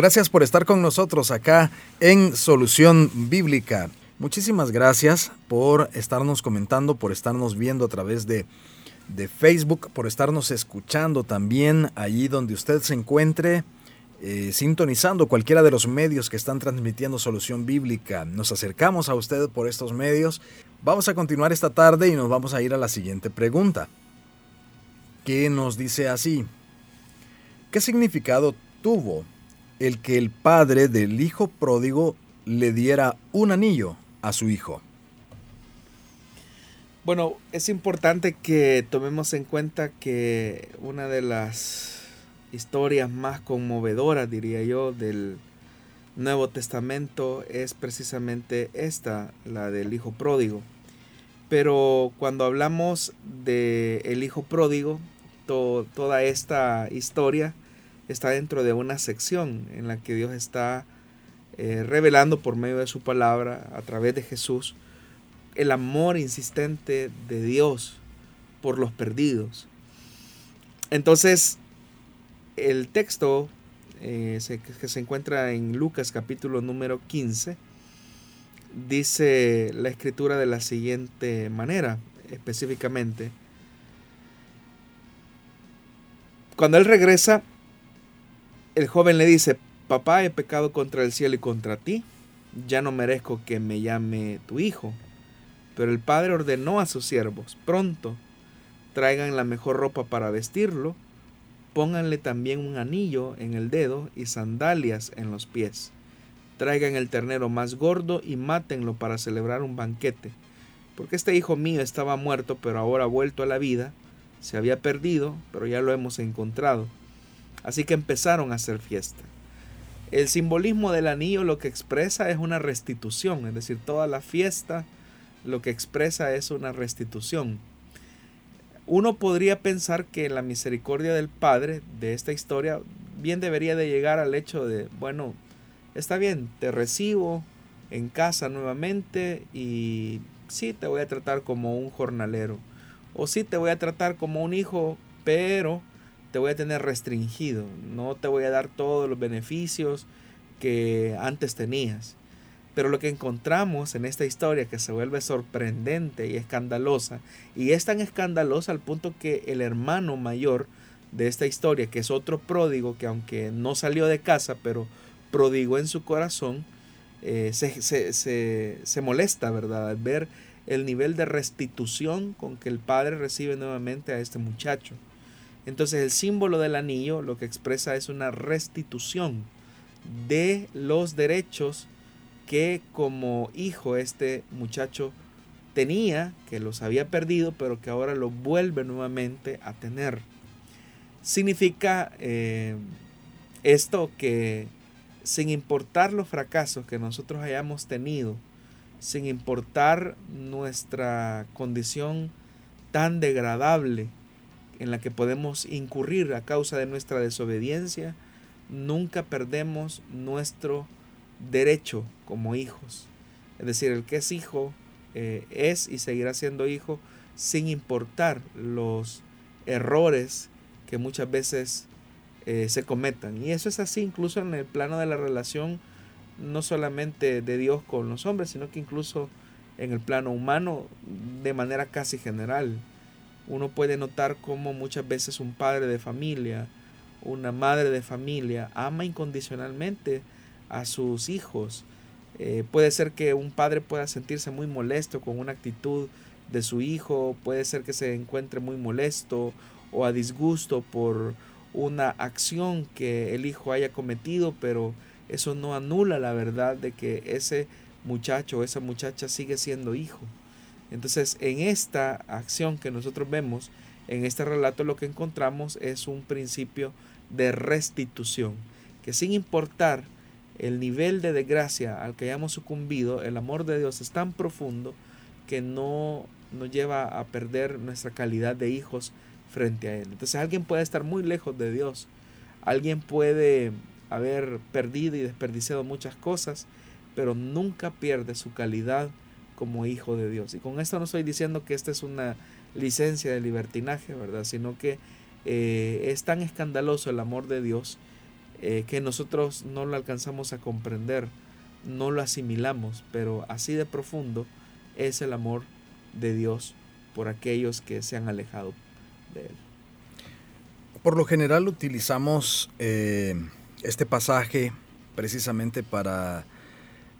Gracias por estar con nosotros acá en Solución Bíblica. Muchísimas gracias por estarnos comentando, por estarnos viendo a través de, de Facebook, por estarnos escuchando también allí donde usted se encuentre. Eh, sintonizando cualquiera de los medios que están transmitiendo Solución Bíblica. Nos acercamos a usted por estos medios. Vamos a continuar esta tarde y nos vamos a ir a la siguiente pregunta. ¿Qué nos dice así? ¿Qué significado tuvo el que el padre del hijo pródigo le diera un anillo a su hijo? Bueno, es importante que tomemos en cuenta que una de las historias más conmovedoras, diría yo, del Nuevo Testamento es precisamente esta, la del Hijo Pródigo. Pero cuando hablamos de el Hijo Pródigo, toda esta historia está dentro de una sección en la que Dios está eh, revelando por medio de su palabra, a través de Jesús, el amor insistente de Dios por los perdidos. Entonces, el texto eh, que se encuentra en Lucas capítulo número 15 dice la escritura de la siguiente manera, específicamente. Cuando él regresa, el joven le dice, papá, he pecado contra el cielo y contra ti, ya no merezco que me llame tu hijo. Pero el padre ordenó a sus siervos, pronto, traigan la mejor ropa para vestirlo, Pónganle también un anillo en el dedo y sandalias en los pies. Traigan el ternero más gordo y mátenlo para celebrar un banquete. Porque este hijo mío estaba muerto, pero ahora ha vuelto a la vida. Se había perdido, pero ya lo hemos encontrado. Así que empezaron a hacer fiesta. El simbolismo del anillo lo que expresa es una restitución, es decir, toda la fiesta lo que expresa es una restitución. Uno podría pensar que la misericordia del Padre de esta historia bien debería de llegar al hecho de, bueno, está bien, te recibo en casa nuevamente y sí te voy a tratar como un jornalero o sí te voy a tratar como un hijo, pero te voy a tener restringido, no te voy a dar todos los beneficios que antes tenías. Pero lo que encontramos en esta historia que se vuelve sorprendente y escandalosa, y es tan escandalosa al punto que el hermano mayor de esta historia, que es otro pródigo, que aunque no salió de casa, pero prodigó en su corazón, eh, se, molesta, ¿verdad?, al ver el nivel de restitución con que el padre recibe nuevamente a este muchacho. Entonces el símbolo del anillo lo que expresa es una restitución de los derechos que como hijo este muchacho tenía, que los había perdido, pero que ahora lo vuelve nuevamente a tener. Significa eh, esto que sin importar los fracasos que nosotros hayamos tenido, sin importar nuestra condición tan degradable en la que podemos incurrir a causa de nuestra desobediencia, nunca perdemos nuestro derecho como hijos. Es decir, el que es hijo eh, es y seguirá siendo hijo sin importar los errores que muchas veces eh, se cometan. Y eso es así incluso en el plano de la relación, no solamente de Dios con los hombres, sino que incluso en el plano humano de manera casi general. Uno puede notar cómo muchas veces un padre de familia, una madre de familia, ama incondicionalmente a sus hijos. Eh, puede ser que un padre pueda sentirse muy molesto con una actitud de su hijo, puede ser que se encuentre muy molesto o a disgusto por una acción que el hijo haya cometido, pero eso no anula la verdad de que ese muchacho o esa muchacha sigue siendo hijo. Entonces, en esta acción que nosotros vemos, en este relato lo que encontramos es un principio de restitución, que sin importar el nivel de desgracia al que hayamos sucumbido, el amor de Dios es tan profundo que no nos lleva a perder nuestra calidad de hijos frente a Él. Entonces alguien puede estar muy lejos de Dios, alguien puede haber perdido y desperdiciado muchas cosas, pero nunca pierde su calidad como hijo de Dios. Y con esto no estoy diciendo que esta es una licencia de libertinaje, ¿verdad? Sino que eh, es tan escandaloso el amor de Dios eh, que nosotros no lo alcanzamos a comprender, no lo asimilamos, pero así de profundo es el amor de Dios por aquellos que se han alejado de Él. Por lo general utilizamos eh, este pasaje precisamente para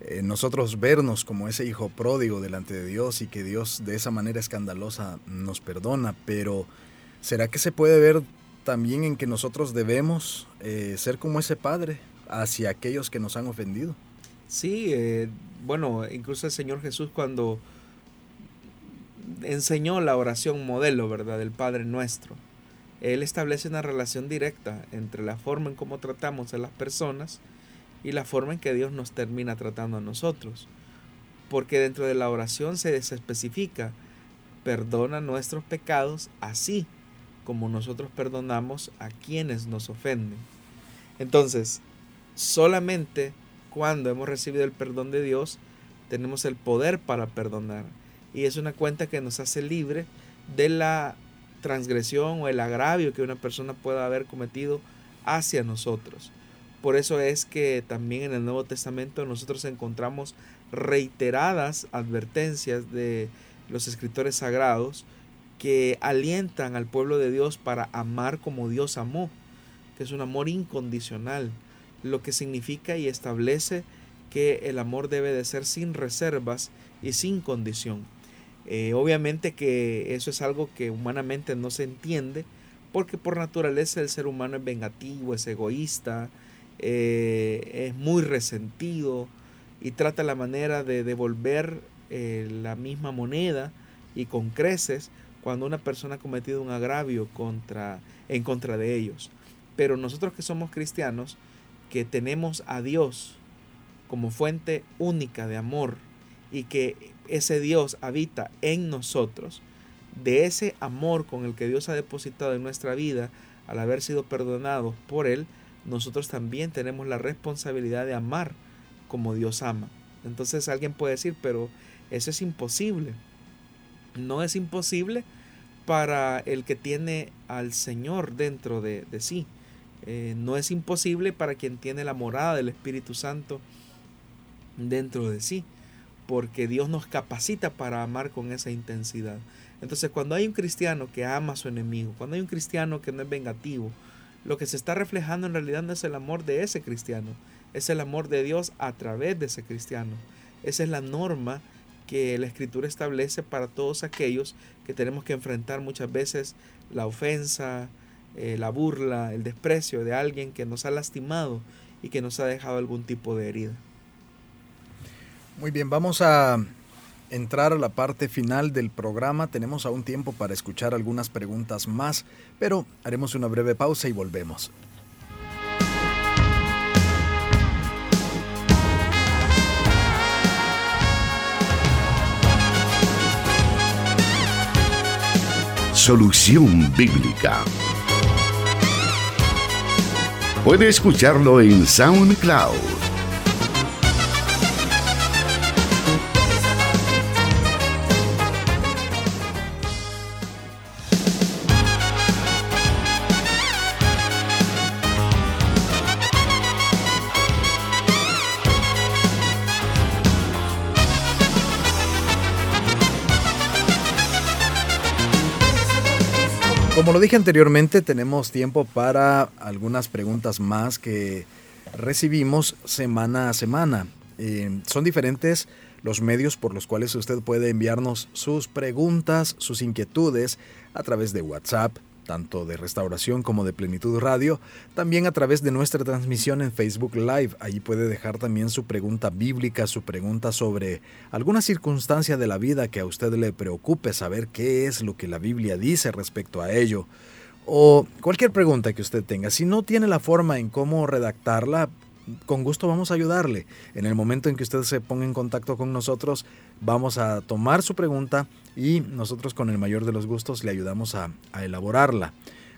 eh, nosotros vernos como ese hijo pródigo delante de Dios y que Dios de esa manera escandalosa nos perdona, pero ¿será que se puede ver también en que nosotros debemos eh, ser como ese padre hacia aquellos que nos han ofendido? Sí, eh, bueno, incluso el Señor Jesús cuando enseñó la oración modelo, ¿verdad?, del Padre nuestro, Él establece una relación directa entre la forma en cómo tratamos a las personas y la forma en que Dios nos termina tratando a nosotros. Porque dentro de la oración se especifica, perdona nuestros pecados así como nosotros perdonamos a quienes nos ofenden. Entonces, solamente cuando hemos recibido el perdón de Dios, tenemos el poder para perdonar. Y es una cuenta que nos hace libre de la transgresión o el agravio que una persona pueda haber cometido hacia nosotros. Por eso es que también en el Nuevo Testamento nosotros encontramos reiteradas advertencias de los escritores sagrados que alientan al pueblo de Dios para amar como Dios amó, que es un amor incondicional, lo que significa y establece que el amor debe de ser sin reservas y sin condición. Eh, obviamente que eso es algo que humanamente no se entiende, porque por naturaleza el ser humano es vengativo, es egoísta, eh, es muy resentido y trata la manera de devolver eh, la misma moneda y con creces cuando una persona ha cometido un agravio contra, en contra de ellos. Pero nosotros que somos cristianos, que tenemos a Dios como fuente única de amor y que ese Dios habita en nosotros, de ese amor con el que Dios ha depositado en nuestra vida al haber sido perdonados por Él, nosotros también tenemos la responsabilidad de amar como Dios ama. Entonces alguien puede decir, pero eso es imposible. No es imposible para el que tiene al Señor dentro de, sí. Eh, no es imposible para quien tiene la morada del Espíritu Santo dentro de sí, porque Dios nos capacita para amar con esa intensidad. Entonces cuando hay un cristiano que ama a su enemigo, cuando hay un cristiano que no es vengativo, lo que se está reflejando en realidad no es el amor de ese cristiano, es el amor de Dios a través de ese cristiano. Esa es la norma que la escritura establece para todos aquellos que tenemos que enfrentar muchas veces la ofensa, eh, la burla, el desprecio de alguien que nos ha lastimado y que nos ha dejado algún tipo de herida. Muy bien, vamos a entrar a la parte final del programa. Tenemos aún tiempo para escuchar algunas preguntas más, pero haremos una breve pausa y volvemos. Solución Bíblica. Puede escucharlo en SoundCloud lo dije anteriormente, tenemos tiempo para algunas preguntas más que recibimos semana a semana. Eh, son diferentes los medios por los cuales usted puede enviarnos sus preguntas, sus inquietudes a través de WhatsApp, tanto de Restauración como de Plenitud Radio, también a través de nuestra transmisión en Facebook Live. Allí puede dejar también su pregunta bíblica, su pregunta sobre alguna circunstancia de la vida que a usted le preocupe saber qué es lo que la Biblia dice respecto a ello. O cualquier pregunta que usted tenga. Si no tiene la forma en cómo redactarla, con gusto vamos a ayudarle. En el momento en que usted se ponga en contacto con nosotros, vamos a tomar su pregunta y nosotros con el mayor de los gustos le ayudamos a, elaborarla.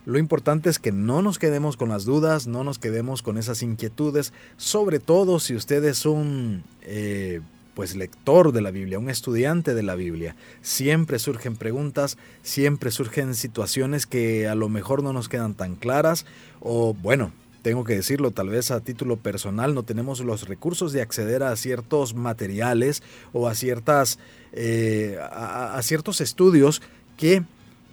Lo importante es que no nos quedemos con las dudas, no nos quedemos con esas inquietudes, sobre todo si usted es un eh, pues lector de la Biblia, un estudiante de la Biblia. Siempre surgen preguntas, siempre surgen situaciones que a lo mejor no nos quedan tan claras o bueno, tengo que decirlo, tal vez a título personal no tenemos los recursos de acceder a ciertos materiales o a ciertas eh, a, ciertos estudios que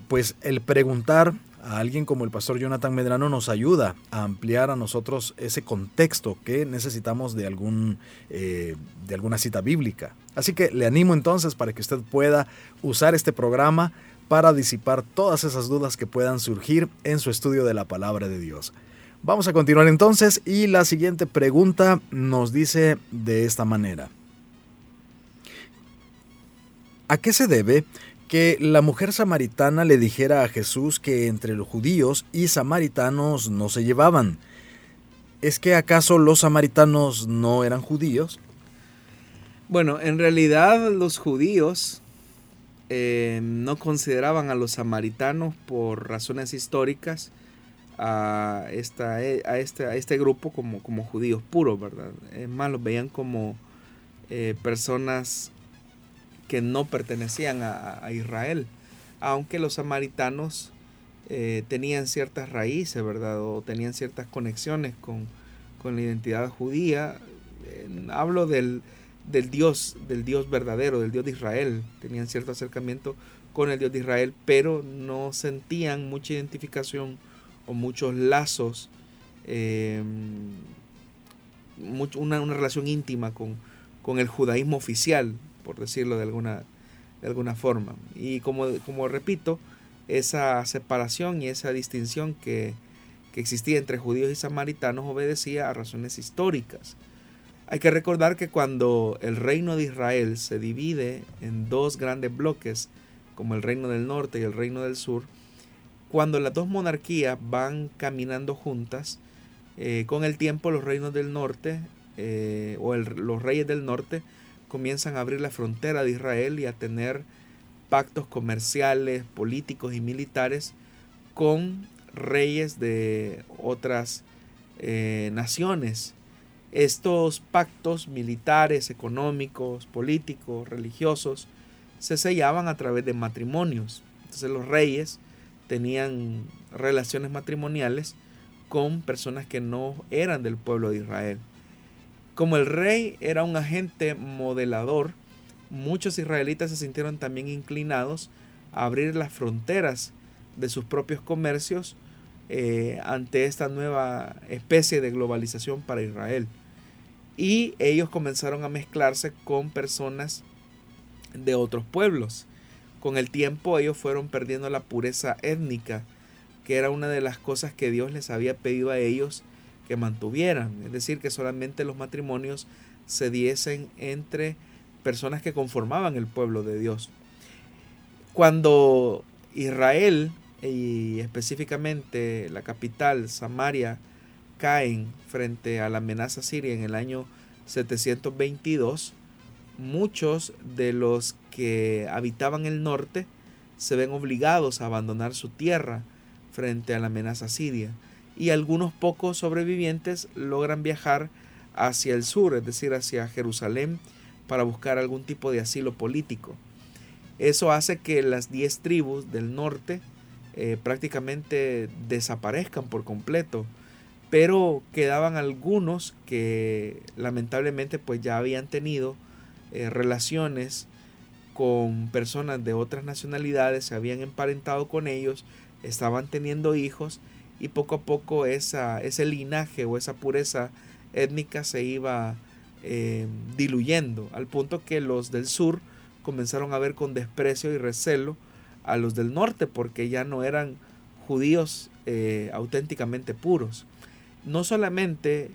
pues el preguntar a alguien como el pastor Jonathan Medrano nos ayuda a ampliar a nosotros ese contexto que necesitamos de, algún, eh, de alguna cita bíblica. Así que le animo entonces para que usted pueda usar este programa para disipar todas esas dudas que puedan surgir en su estudio de la palabra de Dios. Vamos a continuar entonces y la siguiente pregunta nos dice de esta manera. ¿A qué se debe que la mujer samaritana le dijera a Jesús que entre los judíos y samaritanos no se llevaban. ¿Es que acaso los samaritanos no eran judíos? Bueno, en realidad los judíos eh, no consideraban a los samaritanos por razones históricas a, esta, a, este, a este grupo como, como judíos puros, ¿verdad? Es más, los veían como eh, personas que no pertenecían a, Israel, aunque los samaritanos eh, tenían ciertas raíces, ¿verdad? O tenían ciertas conexiones con, la identidad judía. hablo del, del, Dios, del Dios verdadero, del Dios de Israel. Tenían cierto acercamiento con el Dios de Israel, pero no sentían mucha identificación o muchos lazos, eh, una, una, relación íntima con, con el judaísmo oficial por decirlo de alguna, alguna forma. Y como, como repito, esa separación y esa distinción que, que existía entre judíos y samaritanos obedecía a razones históricas. Hay que recordar que cuando el reino de Israel se divide en dos grandes bloques, como el reino del norte y el reino del sur, cuando las dos monarquías van caminando juntas, eh, con el tiempo los reinos del norte eh, o los reyes del norte comienzan a abrir la frontera de Israel y a tener pactos comerciales, políticos y militares con reyes de otras eh, naciones. Estos pactos militares, económicos, políticos, religiosos, se sellaban a través de matrimonios. Entonces los reyes tenían relaciones matrimoniales con personas que no eran del pueblo de Israel. Como el rey era un agente modelador, muchos israelitas se sintieron también inclinados a abrir las fronteras de sus propios comercios eh, ante esta nueva especie de globalización para Israel. Y ellos comenzaron a mezclarse con personas de otros pueblos. Con el tiempo ellos fueron perdiendo la pureza étnica, que era una de las cosas que Dios les había pedido a ellos que mantuvieran, es decir, que solamente los matrimonios se diesen entre personas que conformaban el pueblo de Dios. Cuando Israel y específicamente la capital Samaria caen frente a la amenaza siria en el año 722, muchos de los que habitaban el norte se ven obligados a abandonar su tierra frente a la amenaza siria y algunos pocos sobrevivientes logran viajar hacia el sur, es decir, hacia Jerusalén, para buscar algún tipo de asilo político. Eso hace que las diez tribus del norte eh, prácticamente desaparezcan por completo, pero quedaban algunos que lamentablemente pues ya habían tenido eh, relaciones con personas de otras nacionalidades, se habían emparentado con ellos, estaban teniendo hijos y poco a poco esa, ese linaje o esa pureza étnica se iba eh, diluyendo, al punto que los del sur comenzaron a ver con desprecio y recelo a los del norte, porque ya no eran judíos eh, auténticamente puros. No solamente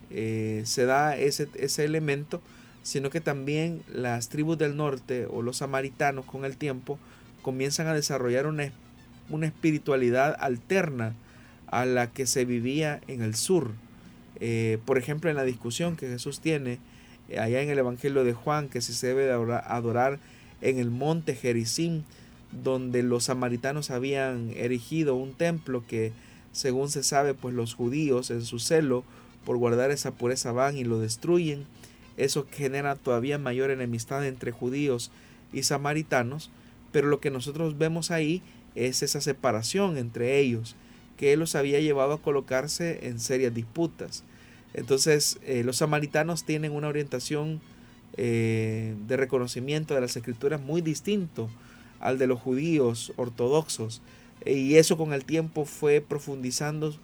se da ese, ese elemento, sino que también las tribus del norte o los samaritanos con el tiempo comienzan a desarrollar una, una espiritualidad alterna a la que se vivía en el sur. Eh, por ejemplo, en la discusión que Jesús tiene eh, allá en el Evangelio de Juan, que si se debe adorar en el monte Jericín, donde los samaritanos habían erigido un templo que, según se sabe, pues los judíos en su celo por guardar esa pureza van y lo destruyen. Eso genera todavía mayor enemistad entre judíos y samaritanos, pero lo que nosotros vemos ahí es esa separación entre ellos que los había llevado a colocarse en serias disputas. Entonces eh, los samaritanos tienen una orientación eh, de reconocimiento de las escrituras muy distinto al de los judíos ortodoxos y eso con el tiempo fue profundizando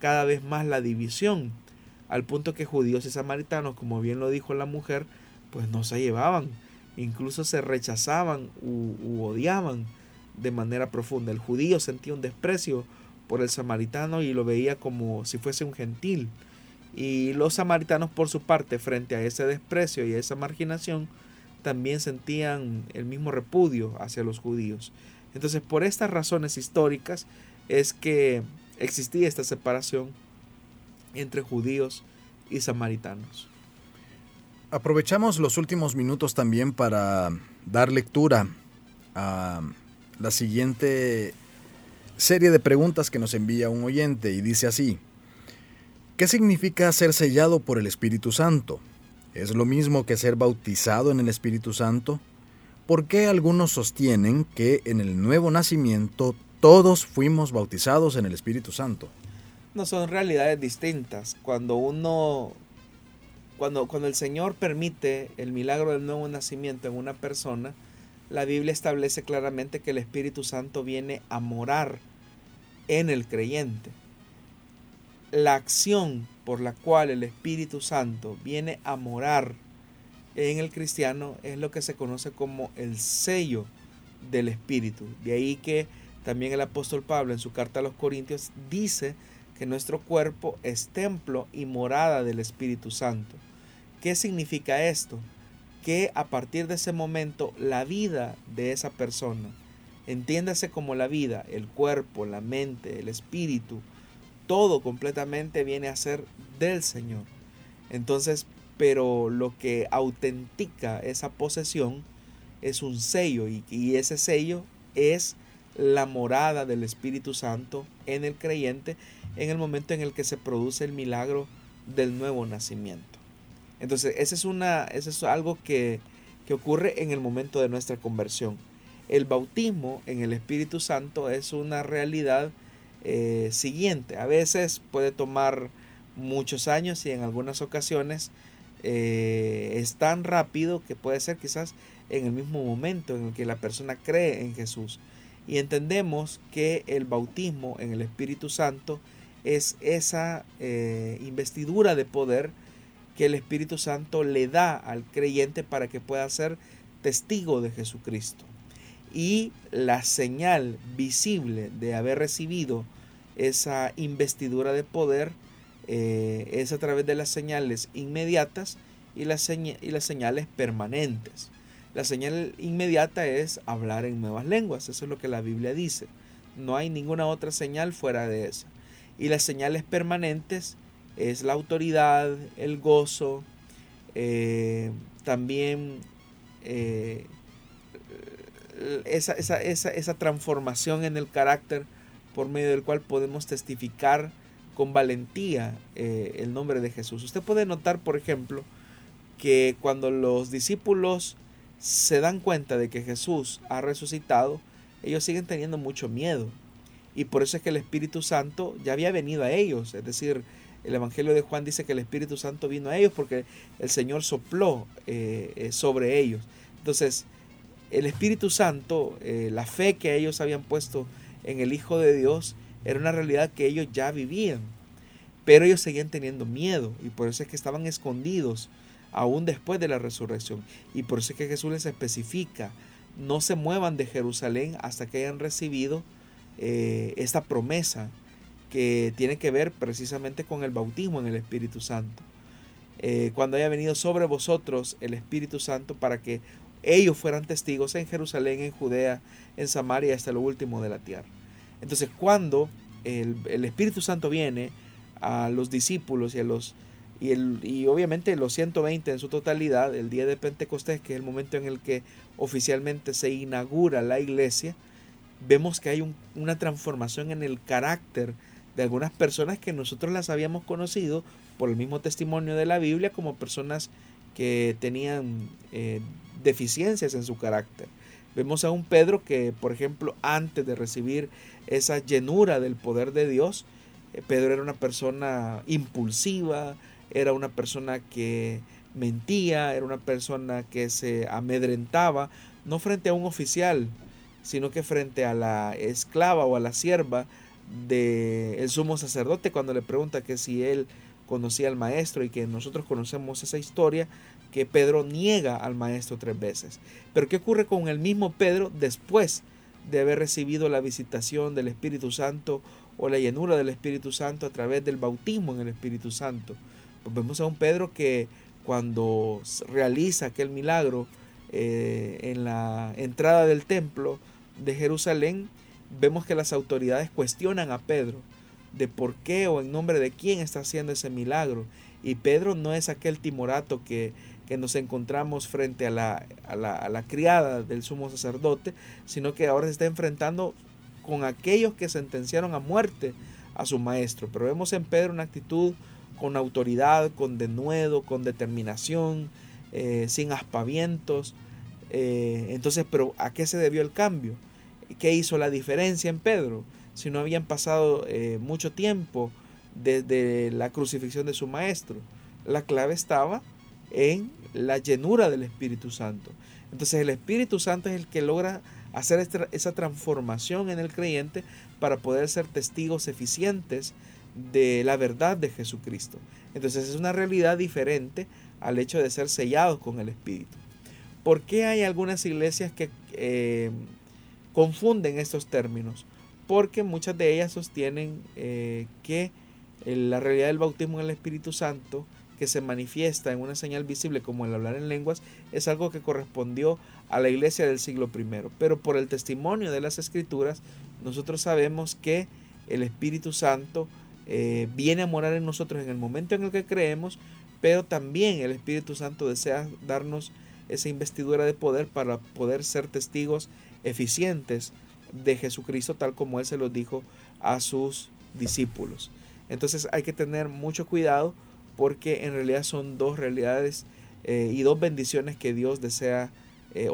cada vez más la división al punto que judíos y samaritanos como bien lo dijo la mujer pues no se llevaban incluso se rechazaban u odiaban de manera profunda el judío sentía un desprecio por el samaritano y lo veía como si fuese un gentil. Y los samaritanos por su parte, frente a ese desprecio y a esa marginación, también sentían el mismo repudio hacia los judíos. Entonces, por estas razones históricas es que existía esta separación entre judíos y samaritanos. Aprovechamos los últimos minutos también para dar lectura a la siguiente serie de preguntas que nos envía un oyente y dice así, ¿qué significa ser sellado por el Espíritu Santo? ¿Es lo mismo que ser bautizado en el Espíritu Santo? ¿Por qué algunos sostienen que en el nuevo nacimiento todos fuimos bautizados en el Espíritu Santo? No son realidades distintas. Cuando uno, cuando, cuando el Señor permite el milagro del nuevo nacimiento en una persona, la Biblia establece claramente que el Espíritu Santo viene a morar en el creyente. La acción por la cual el Espíritu Santo viene a morar en el cristiano es lo que se conoce como el sello del Espíritu. De ahí que también el apóstol Pablo en su carta a los Corintios dice que nuestro cuerpo es templo y morada del Espíritu Santo. ¿Qué significa esto? que a partir de ese momento la vida de esa persona, entiéndase como la vida, el cuerpo, la mente, el espíritu, todo completamente viene a ser del Señor. Entonces, pero lo que autentica esa posesión es un sello y, ese sello es la morada del Espíritu Santo en el creyente en el momento en el que se produce el milagro del nuevo nacimiento. Entonces, ese es, una, eso es algo que, ocurre en el momento de nuestra conversión. El bautismo en el Espíritu Santo es una realidad eh, siguiente. A veces puede tomar muchos años y en algunas ocasiones eh, es tan rápido que puede ser quizás en el mismo momento en el que la persona cree en Jesús. Y entendemos que el bautismo en el Espíritu Santo es esa eh, investidura de poder que el Espíritu Santo le da al creyente para que pueda ser testigo de Jesucristo. Y la señal visible de haber recibido esa investidura de poder eh, es a través de las señales inmediatas y las, y las señales permanentes. La señal inmediata es hablar en nuevas lenguas, eso es lo que la Biblia dice. No hay ninguna otra señal fuera de esa. Y las señales permanentes es la autoridad, el gozo, eh, también eh, esa, esa, transformación en el carácter por medio del cual podemos testificar con valentía eh, el nombre de Jesús. Usted puede notar, por ejemplo, que cuando los discípulos se dan cuenta de que Jesús ha resucitado, ellos siguen teniendo mucho miedo. Y por eso es que el Espíritu Santo ya había venido a ellos. Es decir, el Evangelio de Juan dice que el Espíritu Santo vino a ellos porque el Señor sopló eh, eh, sobre ellos. Entonces, el Espíritu Santo, eh, la fe que ellos habían puesto en el Hijo de Dios, era una realidad que ellos ya vivían. Pero ellos seguían teniendo miedo y por eso es que estaban escondidos aún después de la resurrección. Y por eso es que Jesús les especifica, no se muevan de Jerusalén hasta que hayan recibido esta promesa que tiene que ver precisamente con el bautismo en el Espíritu Santo. Eh, cuando haya venido sobre vosotros el Espíritu Santo para que ellos fueran testigos en Jerusalén, en Judea, en Samaria hasta lo último de la tierra. Entonces cuando el, Espíritu Santo viene a los discípulos y a los y, el, y, obviamente los 120 en su totalidad, el día de Pentecostés, que es el momento en el que oficialmente se inaugura la iglesia, vemos que hay una transformación en el carácter de algunas personas que nosotros las habíamos conocido por el mismo testimonio de la Biblia como personas que tenían eh, deficiencias en su carácter. Vemos a un Pedro que, por ejemplo, antes de recibir esa llenura del poder de Dios, eh, Pedro era una persona impulsiva, era una persona que mentía, era una persona que se amedrentaba, no frente a un oficial, sino que frente a la esclava o a la sierva del sumo sacerdote cuando le pregunta que si él conocía al maestro y que nosotros conocemos esa historia, que Pedro niega al maestro tres veces. Pero ¿qué ocurre con el mismo Pedro después de haber recibido la visitación del Espíritu Santo o la llenura del Espíritu Santo a través del bautismo en el Espíritu Santo? Pues vemos a un Pedro que cuando realiza aquel milagro eh, en la entrada del templo de Jerusalén, vemos que las autoridades cuestionan a Pedro de por qué o en nombre de quién está haciendo ese milagro. Y Pedro no es aquel timorato que, que nos encontramos frente a la, a, la, a la, criada del sumo sacerdote, sino que ahora se está enfrentando con aquellos que sentenciaron a muerte a su maestro. Pero vemos en Pedro una actitud con autoridad, con denuedo, con determinación, eh, sin aspavientos. Eh, entonces, pero ¿a qué se debió el cambio? ¿Qué hizo la diferencia en Pedro? Si no habían pasado eh, mucho tiempo desde la crucifixión de su maestro. La clave estaba en la llenura del Espíritu Santo. Entonces el Espíritu Santo es el que logra hacer esa transformación en el creyente para poder ser testigos eficientes de la verdad de Jesucristo. Entonces es una realidad diferente al hecho de ser sellados con el Espíritu. ¿Por qué hay algunas iglesias que eh, confunden estos términos? Porque muchas de ellas sostienen eh, que la realidad del bautismo en el Espíritu Santo que se manifiesta en una señal visible como el hablar en lenguas es algo que correspondió a la iglesia del siglo I. Pero por el testimonio de las escrituras, nosotros sabemos que el Espíritu Santo eh, viene a morar en nosotros en el momento en el que creemos, pero también el Espíritu Santo desea darnos esa investidura de poder para poder ser testigos eficientes de Jesucristo tal como Él se lo dijo a sus discípulos. Entonces hay que tener mucho cuidado porque en realidad son dos realidades eh, y dos bendiciones que Dios desea eh.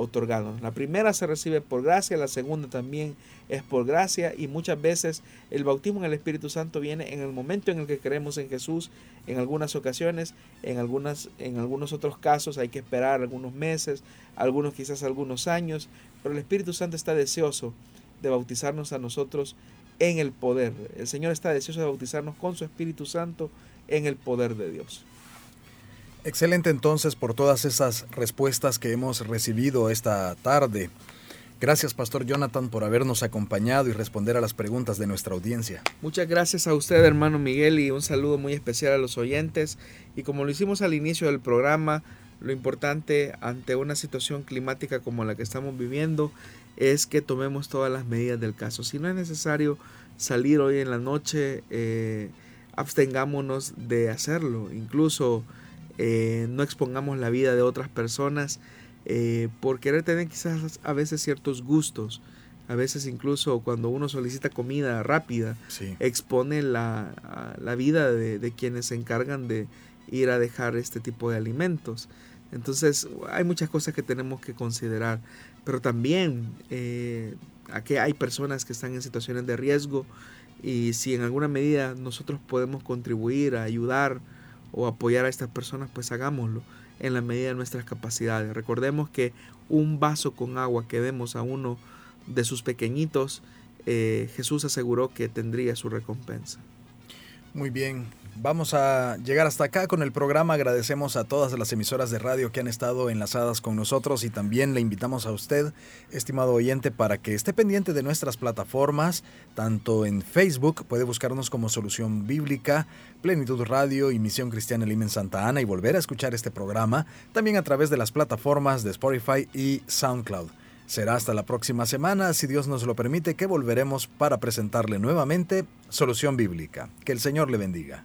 La primera se recibe por gracia, la segunda también es por gracia y muchas veces el bautismo en el Espíritu Santo viene en el momento en el que creemos en Jesús, en algunas ocasiones, en, algunas, en algunos otros casos hay que esperar algunos meses, algunos quizás algunos años, pero el Espíritu Santo está deseoso de bautizarnos a nosotros en el poder. El Señor está deseoso de bautizarnos con su Espíritu Santo en el poder de Dios. Excelente entonces por todas esas respuestas que hemos recibido esta tarde. Gracias, Pastor Jonathan, por habernos acompañado y responder a las preguntas de nuestra audiencia. Muchas gracias a usted, hermano Miguel, y un saludo muy especial a los oyentes. Y como lo hicimos al inicio del programa, lo importante ante una situación climática como la que estamos viviendo es que tomemos todas las medidas del caso. Si no es necesario salir hoy en la noche, eh, abstengámonos de hacerlo. Incluso eh, no expongamos la vida de otras personas eh, por querer tener quizás a veces ciertos gustos. A veces incluso cuando uno solicita comida rápida, expone la, la vida de, quienes se encargan de ir a dejar este tipo de alimentos. Entonces hay muchas cosas que tenemos que considerar, pero también eh, aquí hay personas que están en situaciones de riesgo y si en alguna medida nosotros podemos contribuir a ayudar o apoyar a estas personas, pues hagámoslo en la medida de nuestras capacidades. Recordemos que un vaso con agua que demos a uno de sus pequeñitos, eh, Jesús aseguró que tendría su recompensa. Muy bien, Vamos a llegar hasta acá con el programa. Agradecemos a todas las emisoras de radio que han estado enlazadas con nosotros y también le invitamos a usted, estimado oyente, para que esté pendiente de nuestras plataformas, tanto en Facebook, puede buscarnos como Solución Bíblica, Plenitud Radio y Misión Cristiana Limen Santa Ana y volver a escuchar este programa, también a través de las plataformas de Spotify y SoundCloud. Será hasta la próxima semana, si Dios nos lo permite, que volveremos para presentarle nuevamente Solución Bíblica. Que el Señor le bendiga.